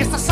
que estás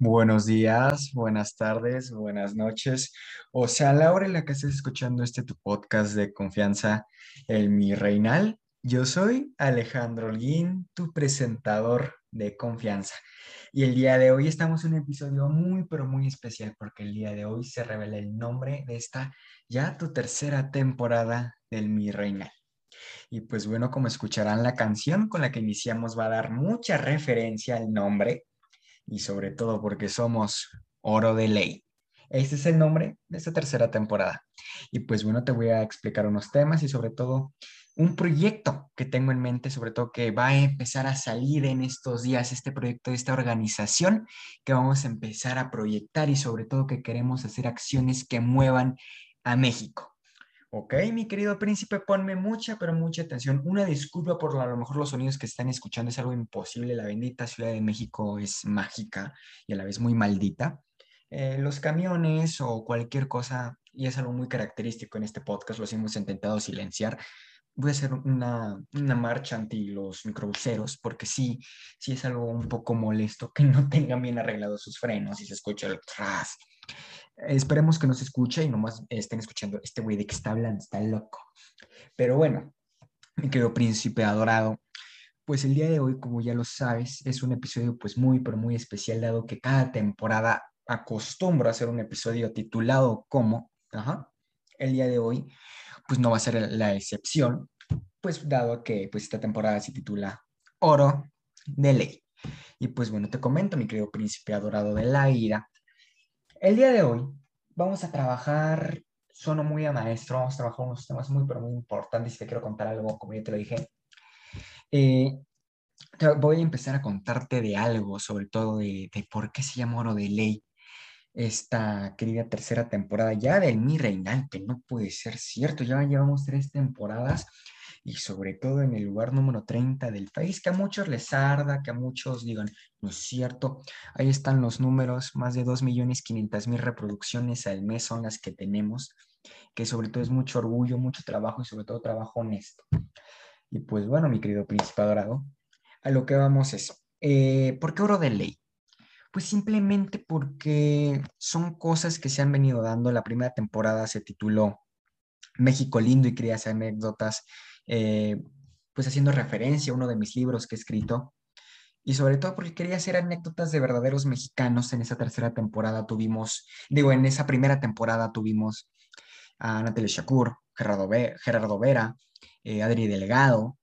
Buenos días, buenas tardes, buenas noches. O sea, la en la que estés escuchando este tu podcast de confianza, el Mi Reinal, yo soy Alejandro Holguín, tu presentador de confianza. Y el día de hoy estamos en un episodio muy, pero muy especial porque el día de hoy se revela el nombre de esta ya tu tercera temporada del Mi Reinal. Y pues bueno, como escucharán, la canción con la que iniciamos va a dar mucha referencia al nombre y sobre todo porque somos oro de ley. Este es el nombre de esta tercera temporada. Y pues bueno, te voy a explicar unos temas y sobre todo un proyecto que tengo en mente, sobre todo que va a empezar a salir en estos días, este proyecto de esta organización que vamos a empezar a proyectar y sobre todo que queremos hacer acciones que muevan a México. Ok, mi querido príncipe, ponme mucha, pero mucha atención. Una disculpa por a lo mejor los sonidos que están escuchando, es algo imposible. La bendita Ciudad de México es mágica y a la vez muy maldita. Eh, los camiones o cualquier cosa, y es algo muy característico en este podcast, los hemos intentado silenciar. Voy a hacer una, una marcha anti los microbuseros, porque sí, sí es algo un poco molesto que no tengan bien arreglados sus frenos y se escucha el tras Esperemos que nos escuche y nomás estén escuchando este güey de que está hablando, está loco. Pero bueno, mi querido príncipe adorado, pues el día de hoy, como ya lo sabes, es un episodio pues muy, pero muy especial, dado que cada temporada acostumbro a hacer un episodio titulado como, ajá, el día de hoy, pues no va a ser la excepción, pues dado que pues esta temporada se titula Oro de Ley. Y pues bueno, te comento, mi querido príncipe adorado de la ira, el día de hoy vamos a trabajar, sono muy a maestro, vamos a trabajar unos temas muy, pero muy importantes y te quiero contar algo, como ya te lo dije. Eh, voy a empezar a contarte de algo, sobre todo de, de, por qué se llama Oro de Ley esta querida tercera temporada ya del Mi Reinante. No puede ser cierto, ya llevamos tres temporadas y sobre todo en el lugar número 30 del país, que a muchos les arda, que a muchos digan, no es cierto, ahí están los números, más de 2.500.000 reproducciones al mes son las que tenemos, que sobre todo es mucho orgullo, mucho trabajo y sobre todo trabajo honesto. Y pues bueno, mi querido príncipe dorado, a lo que vamos es, eh, ¿por qué oro de ley? Pues simplemente porque son cosas que se han venido dando. La primera temporada se tituló México lindo y hacer anécdotas eh, pues haciendo referencia a uno de mis libros que he escrito, y sobre todo porque quería hacer anécdotas de verdaderos mexicanos. En esa tercera temporada tuvimos, digo, en esa primera temporada tuvimos a Natalia Shakur, Gerardo, Gerardo Vera, eh, Adri Delgado,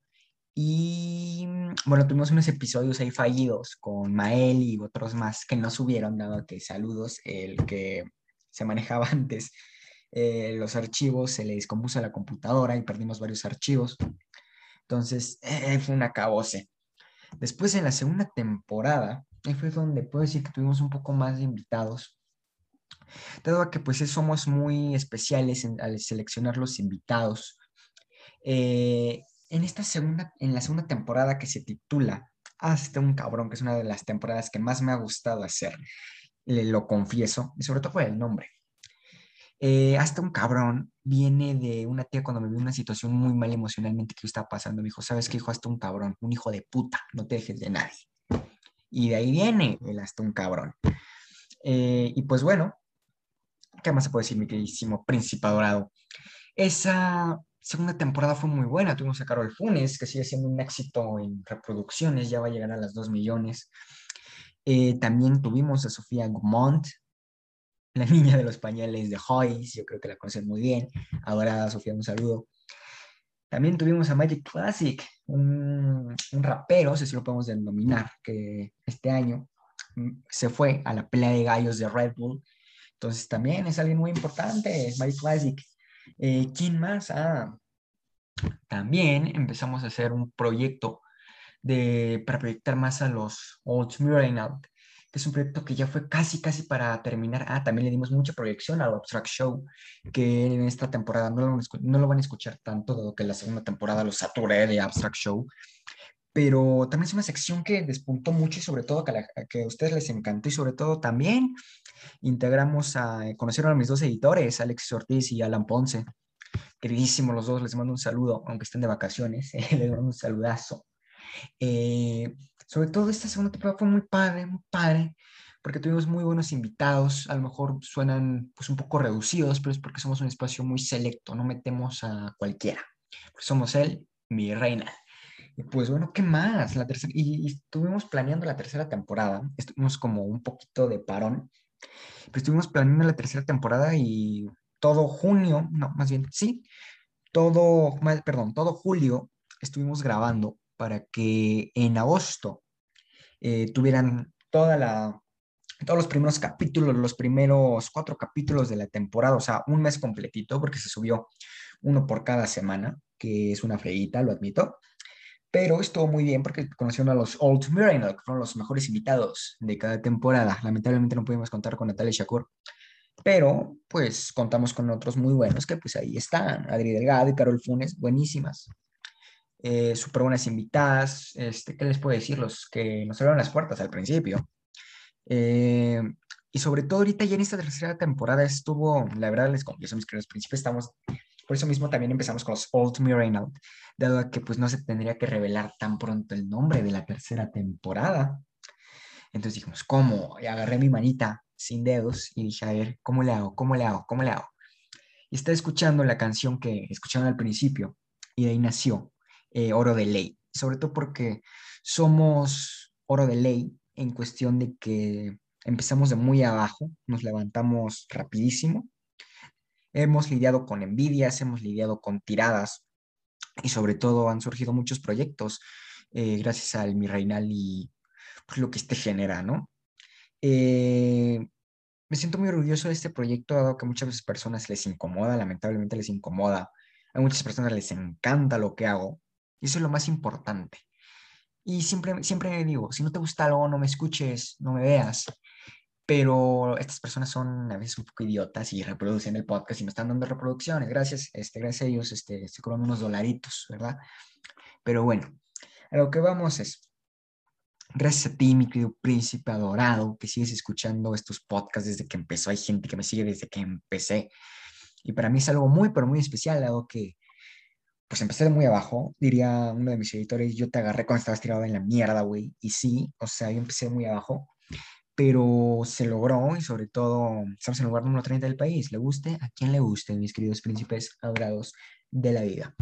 y bueno, tuvimos unos episodios ahí fallidos con Mael y otros más que no subieron, dado que saludos, el que se manejaba antes eh, los archivos, se le descompuso la computadora y perdimos varios archivos. Entonces, eh, fue un acabose. Después, en la segunda temporada, ahí fue donde puedo decir que tuvimos un poco más de invitados. Dado que pues somos muy especiales al seleccionar los invitados. Eh, en esta segunda, en la segunda temporada que se titula Hasta un cabrón, que es una de las temporadas que más me ha gustado hacer, le lo confieso, y sobre todo por el nombre. Eh, hasta un cabrón viene de una tía cuando me vio una situación muy mal emocionalmente que estaba pasando. Me dijo, ¿sabes qué, hijo? Hasta un cabrón, un hijo de puta, no te dejes de nadie. Y de ahí viene el hasta un cabrón. Eh, y pues bueno, ¿qué más se puede decir, mi queridísimo príncipe adorado? Esa segunda temporada fue muy buena. Tuvimos a Carol Funes, que sigue siendo un éxito en reproducciones, ya va a llegar a las 2 millones. Eh, también tuvimos a Sofía Gumont, la niña de los pañales de Hoyes, yo creo que la conocen muy bien. Ahora, Sofía, un saludo. También tuvimos a Magic Classic, un, un rapero, si lo podemos denominar, que este año mm, se fue a la pelea de gallos de Red Bull. Entonces también es alguien muy importante, Magic Classic. Eh, ¿Quién más? Ah, también empezamos a hacer un proyecto de, para proyectar más a los Old Out es un proyecto que ya fue casi, casi para terminar. Ah, también le dimos mucha proyección al Abstract Show, que en esta temporada no lo, no lo van a escuchar tanto, dado que la segunda temporada lo saturé de Abstract Show. Pero también es una sección que despuntó mucho y sobre todo que a, ustedes les encantó y sobre todo también integramos a, conocieron a mis dos editores, Alex Ortiz y Alan Ponce. Queridísimos los dos, les mando un saludo, aunque estén de vacaciones, les mando un saludazo. Eh, sobre todo esta segunda temporada fue muy padre, muy padre, porque tuvimos muy buenos invitados, a lo mejor suenan pues un poco reducidos, pero es porque somos un espacio muy selecto, no metemos a cualquiera. somos él, mi reina. Pues bueno, ¿qué más? La tercera, y, estuvimos planeando la tercera temporada, estuvimos como un poquito de parón, pero estuvimos planeando la tercera temporada y todo junio, no, más bien, sí, todo, perdón, todo julio estuvimos grabando para que en agosto eh, tuvieran toda la, todos los primeros capítulos, los primeros cuatro capítulos de la temporada, o sea, un mes completito, porque se subió uno por cada semana, que es una freguita, lo admito. Pero estuvo muy bien porque conocieron a los Old Mirrenal, que fueron los mejores invitados de cada temporada. Lamentablemente no pudimos contar con Natalia Shakur, pero pues contamos con otros muy buenos que pues ahí están. Adri Delgado y Carol Funes, buenísimas. Eh, súper buenas invitadas. Este, ¿Qué les puedo decir? Los que nos abrieron las puertas al principio. Eh, y sobre todo ahorita ya en esta tercera temporada estuvo, la verdad les confieso, mis queridos príncipes, estamos, por eso mismo también empezamos con los Old Mirror dado que pues no se tendría que revelar tan pronto el nombre de la tercera temporada. Entonces dijimos, ¿cómo? Y agarré mi manita sin dedos y dije, a ver, ¿cómo le hago? ¿Cómo le hago? ¿Cómo le hago? Y está escuchando la canción que escucharon al principio y de ahí nació eh, Oro de Ley, sobre todo porque somos Oro de Ley en cuestión de que empezamos de muy abajo, nos levantamos rapidísimo, hemos lidiado con envidias, hemos lidiado con tiradas y sobre todo han surgido muchos proyectos eh, gracias al Mi Reinal y pues, lo que este genera, ¿no? Eh, me siento muy orgulloso de este proyecto, dado que a muchas personas les incomoda, lamentablemente les incomoda, a muchas personas les encanta lo que hago, y eso es lo más importante. Y siempre, siempre digo, si no te gusta algo, no me escuches, no me veas. Pero estas personas son a veces un poco idiotas y reproducen el podcast y me están dando reproducciones. Gracias, este, gracias a ellos, este, se cobran unos dolaritos, ¿verdad? Pero bueno, a lo que vamos es, gracias a ti, mi querido príncipe adorado, que sigues escuchando estos podcasts desde que empezó. Hay gente que me sigue desde que empecé. Y para mí es algo muy, pero muy especial, dado que pues empecé de muy abajo, diría uno de mis editores, yo te agarré cuando estabas tirado en la mierda, güey. Y sí, o sea, yo empecé muy abajo, pero se logró y sobre todo estamos en el lugar número 30 del país. Le guste a quien le guste, mis queridos príncipes adorados de la vida.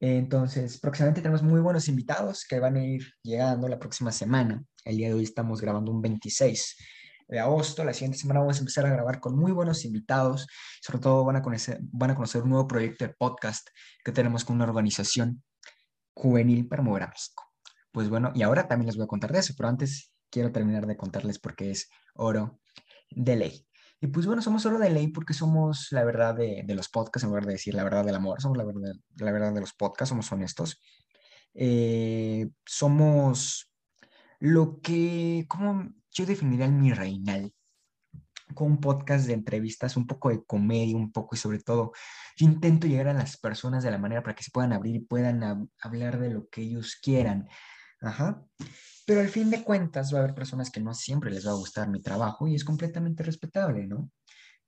Entonces, próximamente tenemos muy buenos invitados que van a ir llegando la próxima semana. El día de hoy estamos grabando un 26 de agosto. La siguiente semana vamos a empezar a grabar con muy buenos invitados. Sobre todo van a conocer, van a conocer un nuevo proyecto de podcast que tenemos con una organización juvenil para mover a México. Pues bueno, y ahora también les voy a contar de eso, pero antes quiero terminar de contarles por qué es oro de ley. Y pues bueno, somos oro de ley porque somos la verdad de, de los podcasts, en lugar de decir la verdad del amor, somos la verdad, la verdad de los podcasts, somos honestos. Eh, somos lo que, ¿cómo, yo definiría el mi reinal con un podcast de entrevistas, un poco de comedia, un poco y sobre todo, yo intento llegar a las personas de la manera para que se puedan abrir y puedan hablar de lo que ellos quieran. Ajá. Pero al fin de cuentas va a haber personas que no siempre les va a gustar mi trabajo y es completamente respetable, ¿no?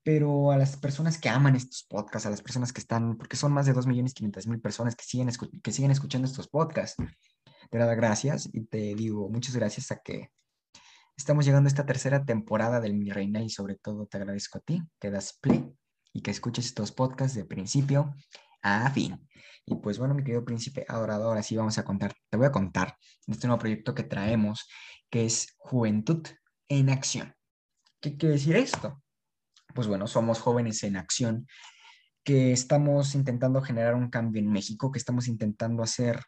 Pero a las personas que aman estos podcasts, a las personas que están, porque son más de 2.500.000 personas que siguen, que siguen escuchando estos podcasts, te da gracias y te digo muchas gracias a que Estamos llegando a esta tercera temporada del Mi Reina y sobre todo te agradezco a ti que das play y que escuches estos podcasts de principio a fin. Y pues bueno, mi querido príncipe adorador, así vamos a contar, te voy a contar de este nuevo proyecto que traemos, que es Juventud en Acción. ¿Qué quiere decir esto? Pues bueno, somos jóvenes en acción que estamos intentando generar un cambio en México, que estamos intentando hacer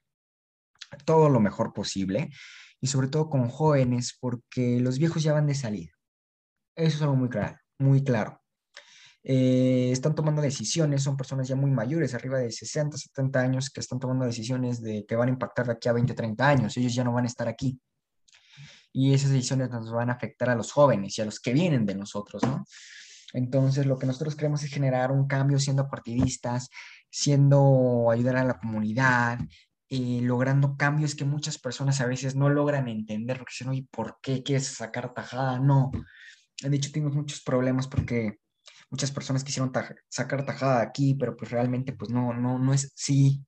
todo lo mejor posible y sobre todo con jóvenes, porque los viejos ya van de salida. Eso es algo muy claro, muy claro. Eh, están tomando decisiones, son personas ya muy mayores, arriba de 60, 70 años, que están tomando decisiones de que van a impactar de aquí a 20, 30 años. Ellos ya no van a estar aquí. Y esas decisiones nos van a afectar a los jóvenes y a los que vienen de nosotros, ¿no? Entonces, lo que nosotros queremos es generar un cambio siendo partidistas, siendo ayudar a la comunidad, eh, logrando cambios que muchas personas a veces no logran entender, porque dicen, oye, ¿por qué quieres sacar tajada? No. De hecho, tenemos muchos problemas porque muchas personas quisieron sacar tajada aquí, pero pues realmente pues no, no, no es sí.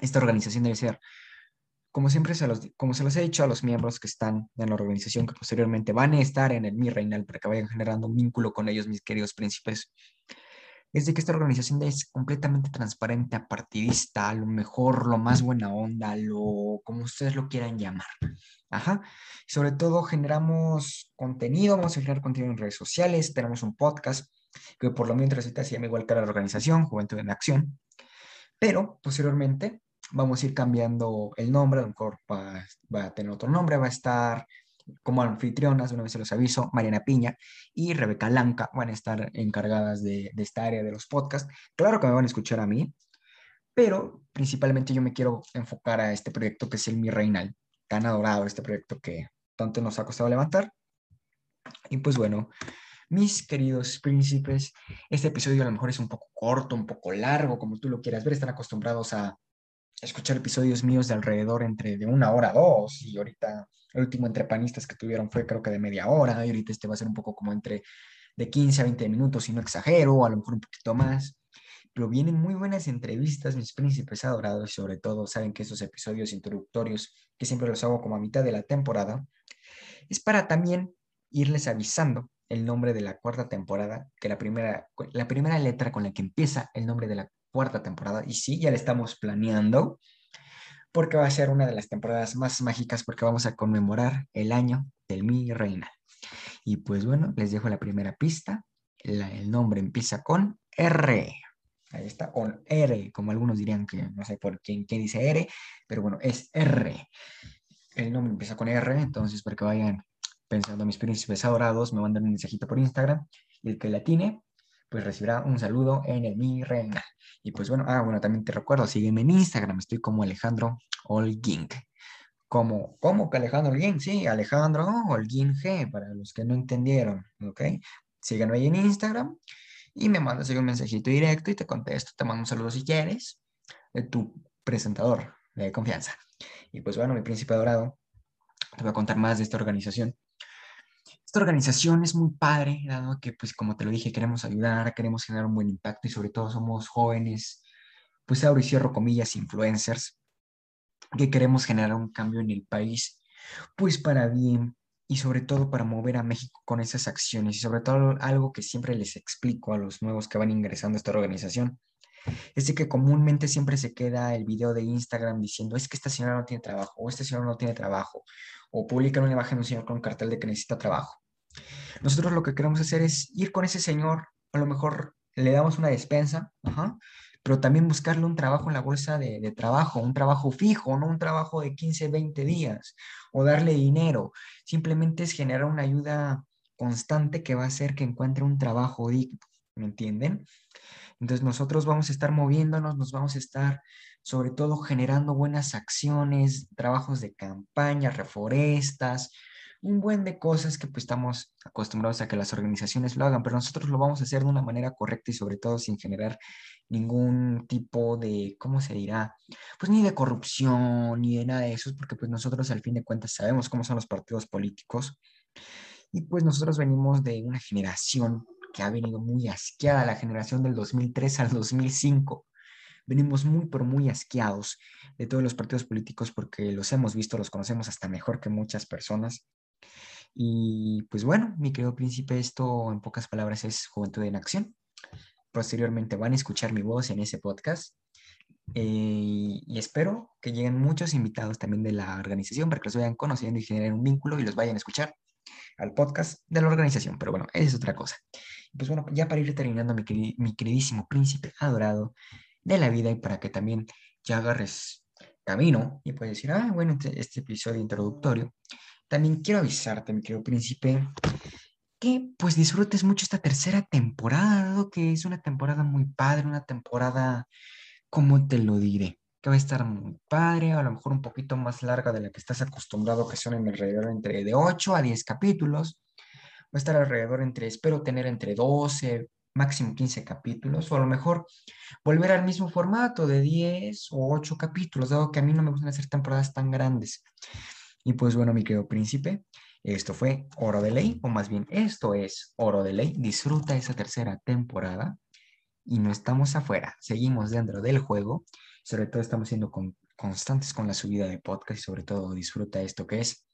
Esta organización debe ser como siempre se los, como se los he dicho a los miembros que están en la organización, que posteriormente van a estar en el Mi Reinal para que vayan generando un vínculo con ellos, mis queridos príncipes, es de que esta organización es completamente transparente, apartidista, a lo mejor lo más buena onda, lo como ustedes lo quieran llamar. Ajá. Sobre todo generamos contenido, vamos a generar contenido en redes sociales, tenemos un podcast que por lo mientras ahorita se llama igual que la organización, Juventud en Acción, pero posteriormente vamos a ir cambiando el nombre, a lo mejor va, va a tener otro nombre, va a estar como anfitrionas, una vez se los aviso, Mariana Piña y Rebeca Lanca van a estar encargadas de, esta área de los podcasts. Claro que me van a escuchar a mí, pero principalmente yo me quiero enfocar a este proyecto que es el Mi Reinal, tan adorado este proyecto que tanto nos ha costado levantar. Y pues bueno, mis queridos príncipes, este episodio a lo mejor es un poco corto, un poco largo, como tú lo quieras ver, están acostumbrados a escuchar episodios míos de alrededor entre de una hora dos y ahorita el último entre panistas que tuvieron fue creo que de media hora y ahorita este va a ser un poco como entre de 15 a 20 minutos, si no exagero, a lo mejor un poquito más. Pero vienen muy buenas entrevistas, mis príncipes adorados, y sobre todo saben que esos episodios introductorios, que siempre los hago como a mitad de la temporada, es para también irles avisando el nombre de la cuarta temporada, que la primera, la primera letra con la que empieza el nombre de la cuarta temporada, y sí, ya la estamos planeando, porque va a ser una de las temporadas más mágicas porque vamos a conmemorar el año del Mi Reina. Y pues bueno, les dejo la primera pista. el nombre empieza con R. Ahí está, con R, como algunos dirían que no sé por quién, quién dice R, pero bueno, es R. El nombre empieza con R, entonces para que vayan pensando mis príncipes adorados, me mandan un mensajito por Instagram y el que la tiene, pues recibirá un saludo en el Mi Reina. Y pues bueno, ah, bueno, también te recuerdo, sígueme en Instagram, estoy como Alejandro Holguín. Como, ¿Cómo que Alejandro Holguín? Sí, Alejandro Holguín G, para los que no entendieron, ¿ok? Sígueme ahí en Instagram y me mandas un mensajito directo y te contesto, te mando un saludo si quieres, de tu presentador de confianza. Y pues bueno, mi príncipe dorado, te voy a contar más de esta organización. Esta organización es muy padre, dado que, pues, como te lo dije, queremos ayudar, queremos generar un buen impacto y sobre todo somos jóvenes, pues abro y cierro comillas, influencers, que queremos generar un cambio en el país, pues para bien y sobre todo para mover a México con esas acciones y sobre todo algo que siempre les explico a los nuevos que van ingresando a esta organización, es de que comúnmente siempre se queda el video de Instagram diciendo es que esta señora no tiene trabajo o este señor no tiene trabajo o publican una imagen de un señor con un cartel de que necesita trabajo. Nosotros lo que queremos hacer es ir con ese señor, a lo mejor le damos una despensa, pero también buscarle un trabajo en la bolsa de, trabajo, un trabajo fijo, no un trabajo de 15, 20 días, o darle dinero. Simplemente es generar una ayuda constante que va a hacer que encuentre un trabajo digno, ¿me entienden? Entonces nosotros vamos a estar moviéndonos, nos vamos a estar sobre todo generando buenas acciones, trabajos de campaña, reforestas, un buen de cosas que pues estamos acostumbrados a que las organizaciones lo hagan, pero nosotros lo vamos a hacer de una manera correcta y sobre todo sin generar ningún tipo de, ¿cómo se dirá? Pues ni de corrupción, ni de nada de eso, porque pues nosotros al fin de cuentas sabemos cómo son los partidos políticos y pues nosotros venimos de una generación que ha venido muy asqueada, la generación del 2003 al 2005 venimos muy, pero muy asqueados de todos los partidos políticos porque los hemos visto, los conocemos hasta mejor que muchas personas. Y pues bueno, mi querido príncipe, esto en pocas palabras es Juventud en Acción. Posteriormente van a escuchar mi voz en ese podcast. Eh, y espero que lleguen muchos invitados también de la organización para que los vayan conociendo y generen un vínculo y los vayan a escuchar al podcast de la organización. Pero bueno, esa es otra cosa. Pues bueno, ya para ir terminando, mi, mi queridísimo príncipe adorado de la vida y para que también ya agarres camino y puedes decir, ah, bueno, este, este episodio introductorio también quiero avisarte, mi querido príncipe, que pues disfrutes mucho esta tercera temporada, que es una temporada muy padre, una temporada, ¿cómo te lo diré? Que va a estar muy padre, a lo mejor un poquito más larga de la que estás acostumbrado, que son en alrededor entre de 8 a 10 capítulos. Va a estar alrededor entre, espero tener entre 12, máximo 15 capítulos, o a lo mejor volver al mismo formato de 10 o 8 capítulos, dado que a mí no me gustan hacer temporadas tan grandes. Y pues bueno, mi querido príncipe, esto fue Oro de Ley, o más bien esto es Oro de Ley. Disfruta esa tercera temporada y no estamos afuera, seguimos dentro del juego. Sobre todo estamos siendo constantes con la subida de podcast y sobre todo disfruta esto que es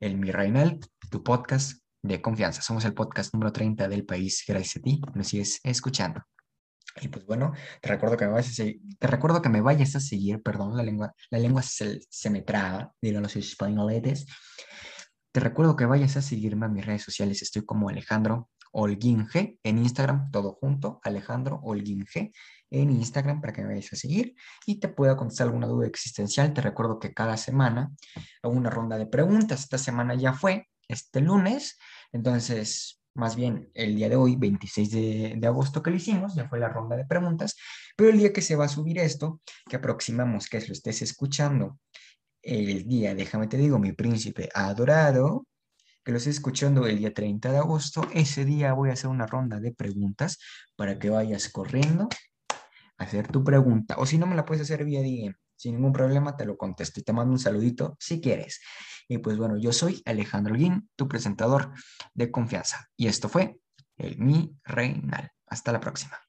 el Mi Reinal, tu podcast de confianza. Somos el podcast número 30 del país. Gracias a ti, me sigues escuchando. Y pues bueno, te recuerdo que me vayas a seguir, te recuerdo que me vayas a seguir, perdón, la lengua, la lengua se, se me traba, dirán los españoletes. Te recuerdo que vayas a seguirme a mis redes sociales, estoy como Alejandro Holguín en Instagram, todo junto, Alejandro Holguín en Instagram para que me vayas a seguir y te pueda contestar alguna duda existencial. Te recuerdo que cada semana hago una ronda de preguntas. Esta semana ya fue, este lunes, entonces más bien el día de hoy, 26 de, de, agosto que lo hicimos, ya fue la ronda de preguntas, pero el día que se va a subir esto, que aproximamos que lo estés escuchando, el día, déjame te digo, mi príncipe adorado, que lo estés escuchando el día 30 de agosto, ese día voy a hacer una ronda de preguntas para que vayas corriendo a hacer tu pregunta, o si no me la puedes hacer vía DM, sin ningún problema te lo contesto y te mando un saludito si quieres. Y pues bueno, yo soy Alejandro Guín, tu presentador de confianza. Y esto fue el Mi Reinal. Hasta la próxima.